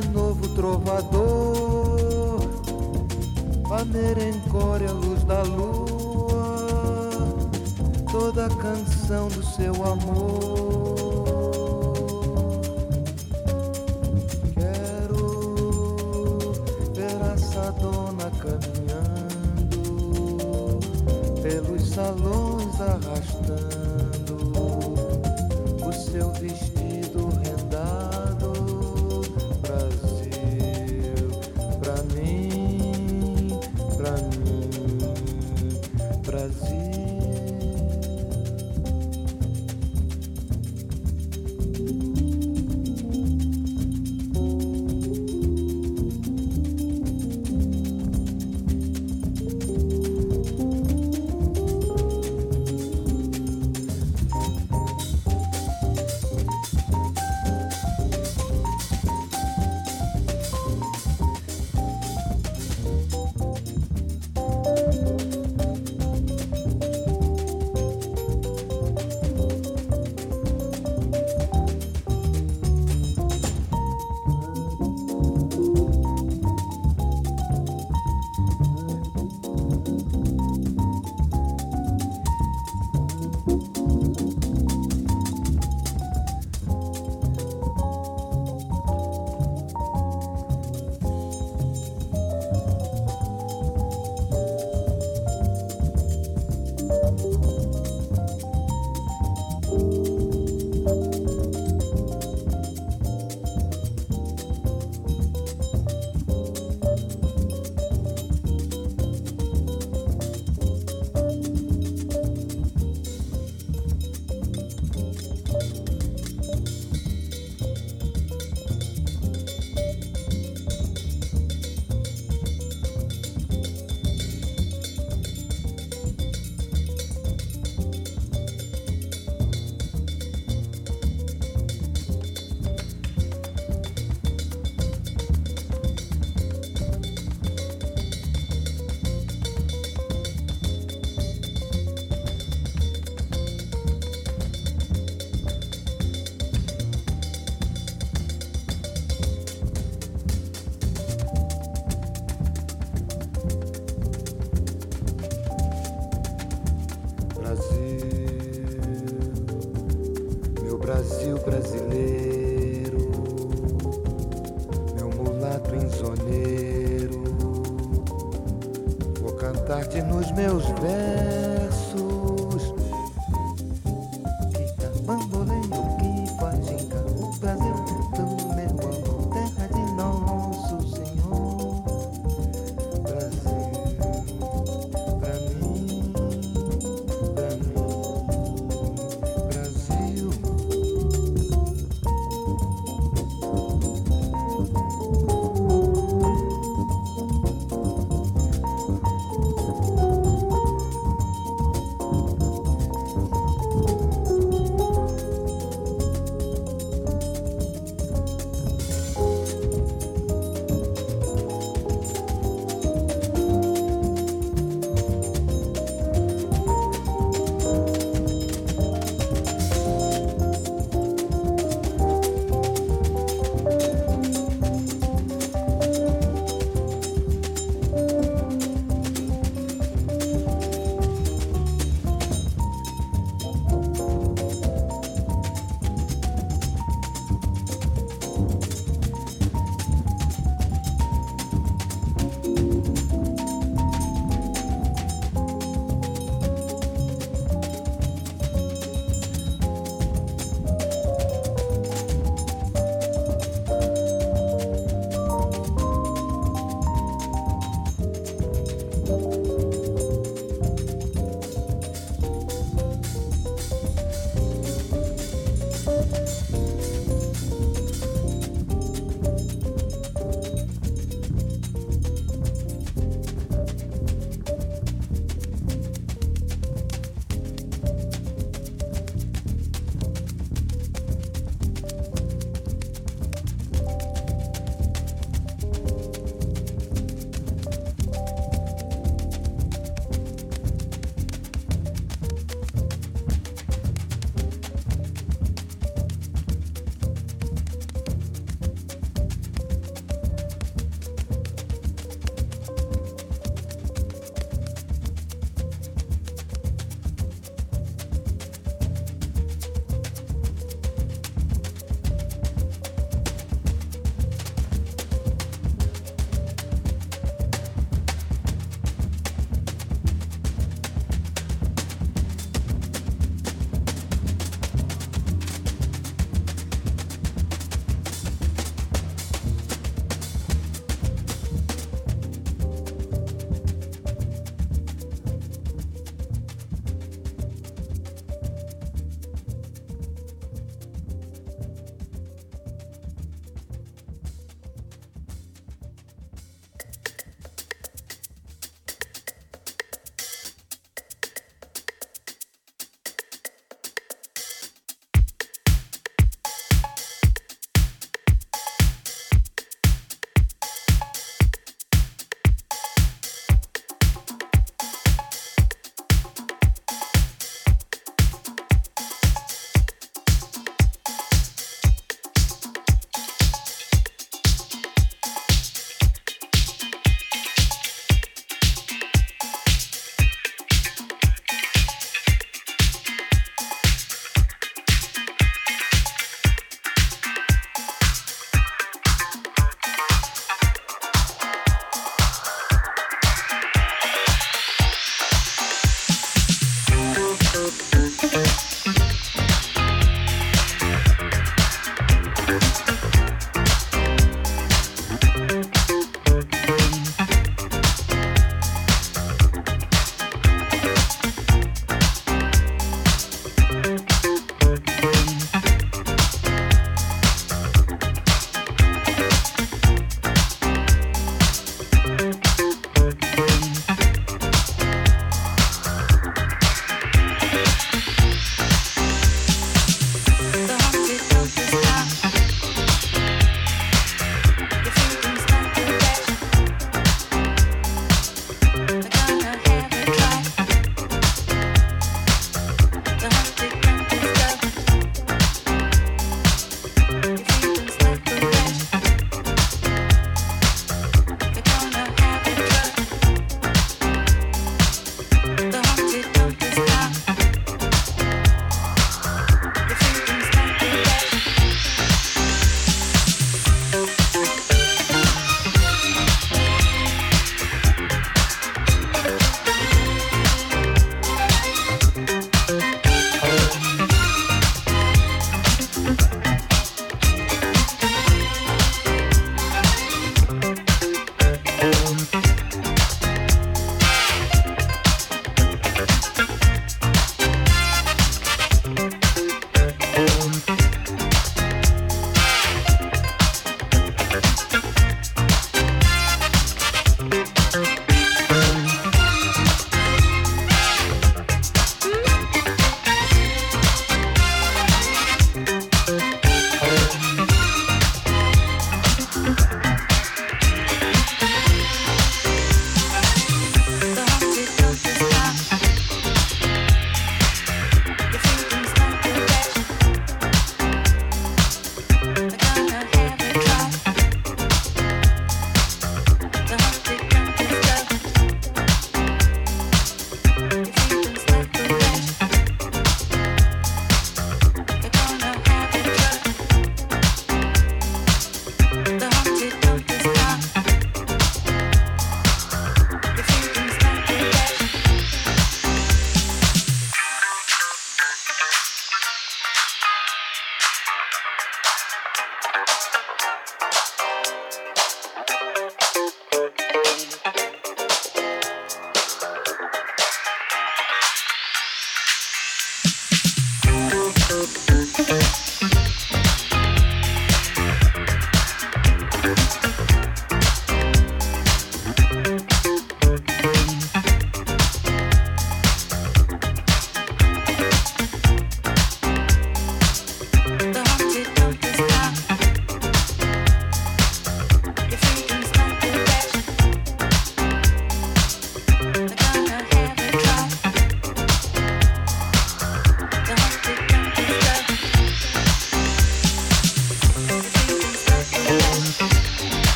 de novo trovador, maneira encore a luz da lua, toda a canção do seu amor. Quero ver essa dona caminhando pelos salões arrastando o seu vestido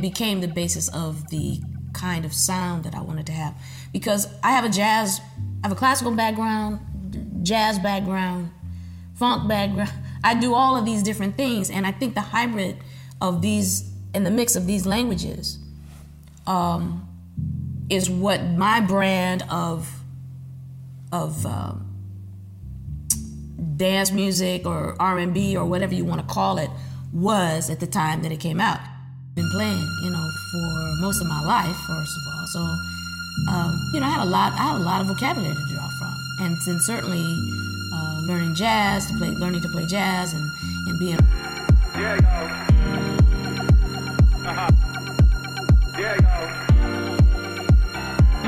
became the basis of the kind of sound that I wanted to have because I have a jazz, I have a classical background, jazz background, funk background. I do all of these different things, and I think the hybrid of these and the mix of these languages um, is what my brand of of um, dance music or R&B or whatever you want to call it was at the time that it came out. Been playing, you know, for most of my life, first of all. So, um, you know, I had a lot. I had a lot of vocabulary to draw from, and then certainly uh, learning jazz, to play, learning to play jazz, and and being. Yeah, yo. Uh-huh. Yeah, yo.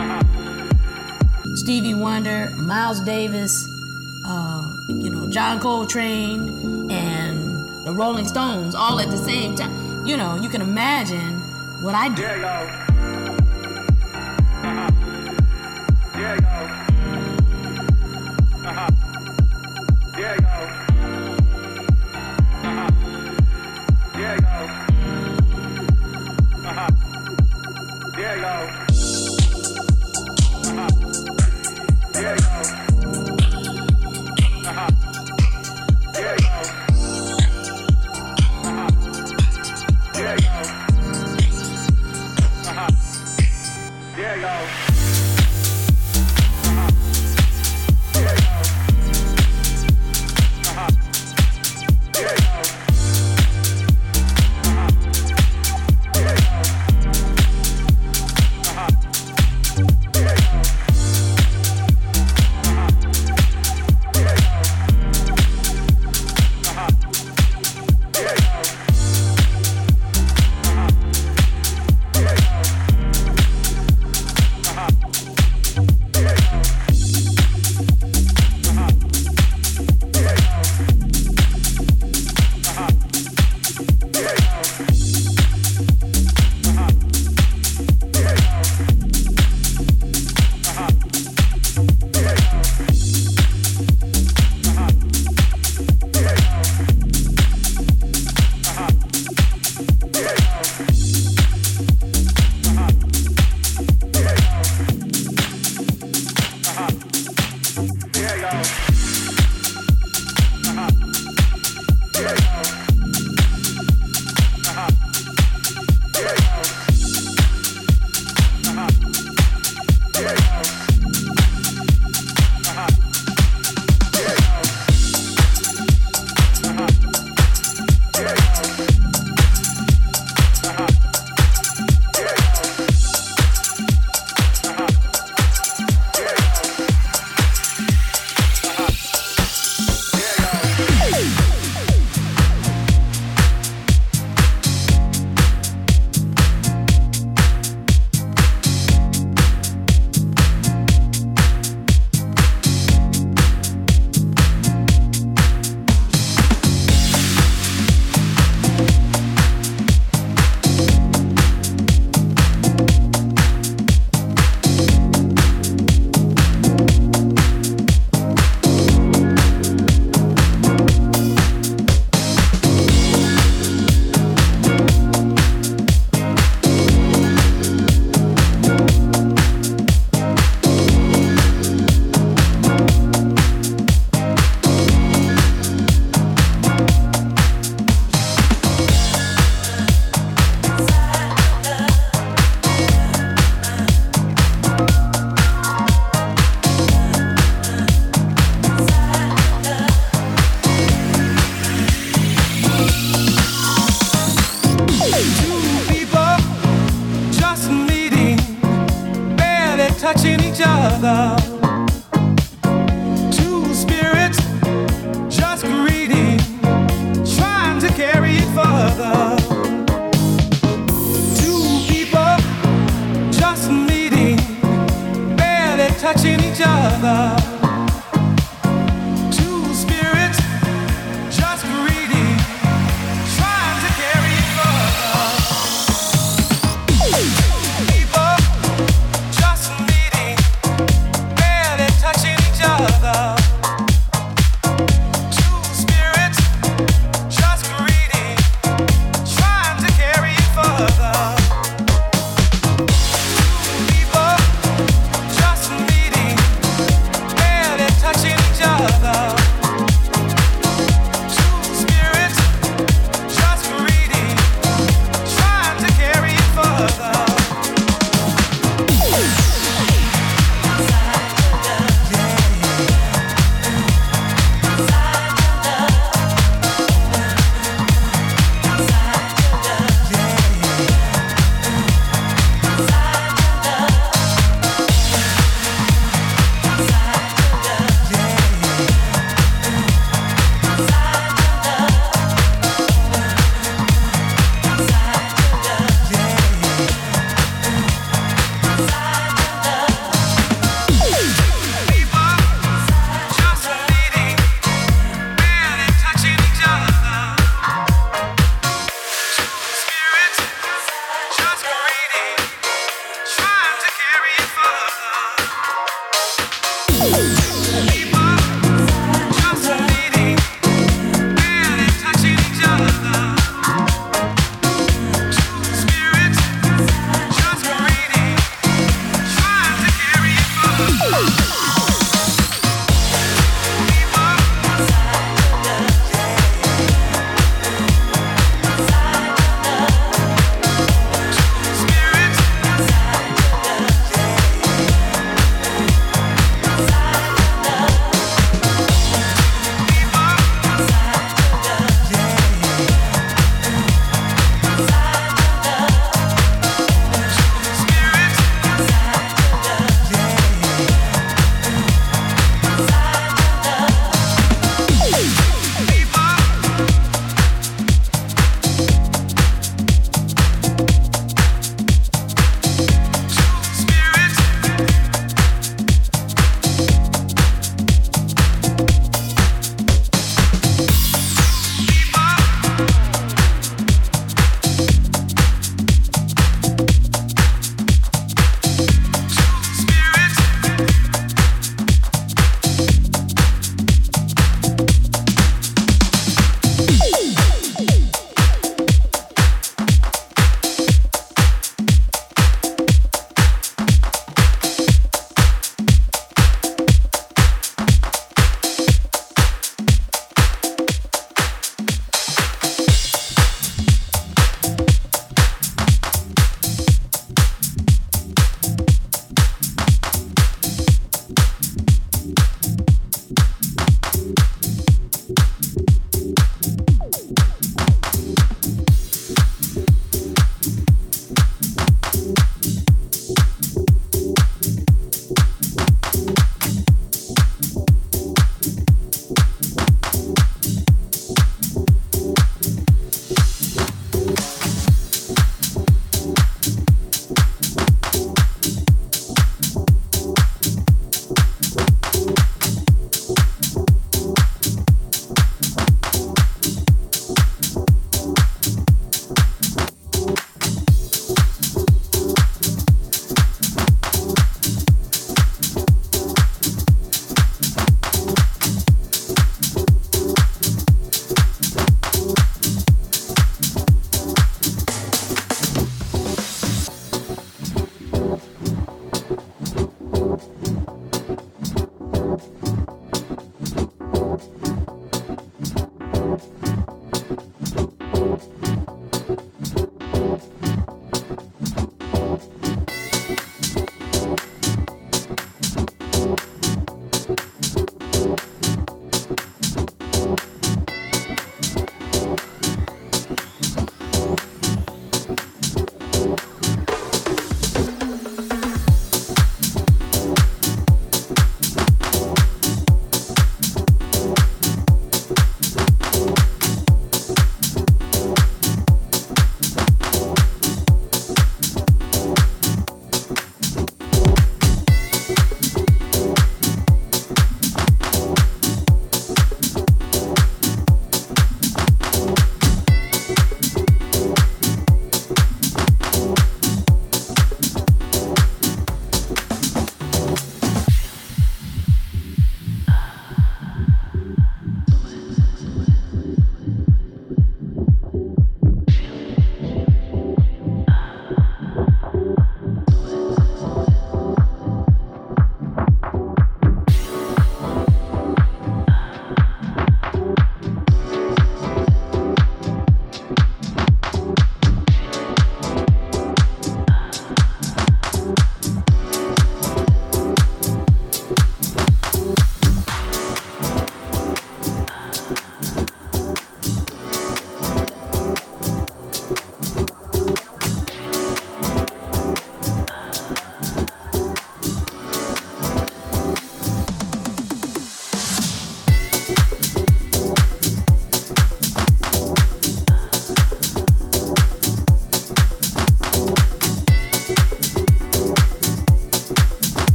Uh-huh. Stevie Wonder, Miles Davis, uh, you know, John Coltrane, and the Rolling Stones all at the same time. You know, you can imagine what I do. Yeah, uh-huh. Yeah, uh-huh. Yeah.